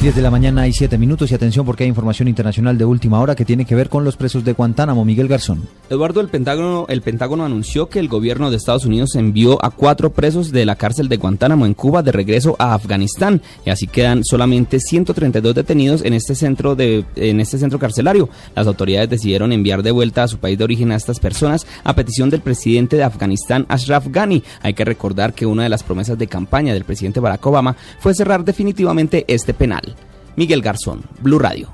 10 de la mañana y 7 minutos y atención porque hay información internacional de última hora que tiene que ver con los presos de Guantánamo. Miguel Garzón. Eduardo, el Pentágono, el Pentágono anunció que el gobierno de Estados Unidos envió a cuatro presos de la cárcel de Guantánamo en Cuba de regreso a Afganistán y así quedan solamente 132 detenidos en este centro de en este centro carcelario. Las autoridades decidieron enviar de vuelta a su país de origen a estas personas a petición del presidente de Afganistán, Ashraf Ghani. Hay que recordar que una de las promesas de campaña del presidente Barack Obama fue cerrar definitivamente este penal. Miguel Garzón, Blue Radio.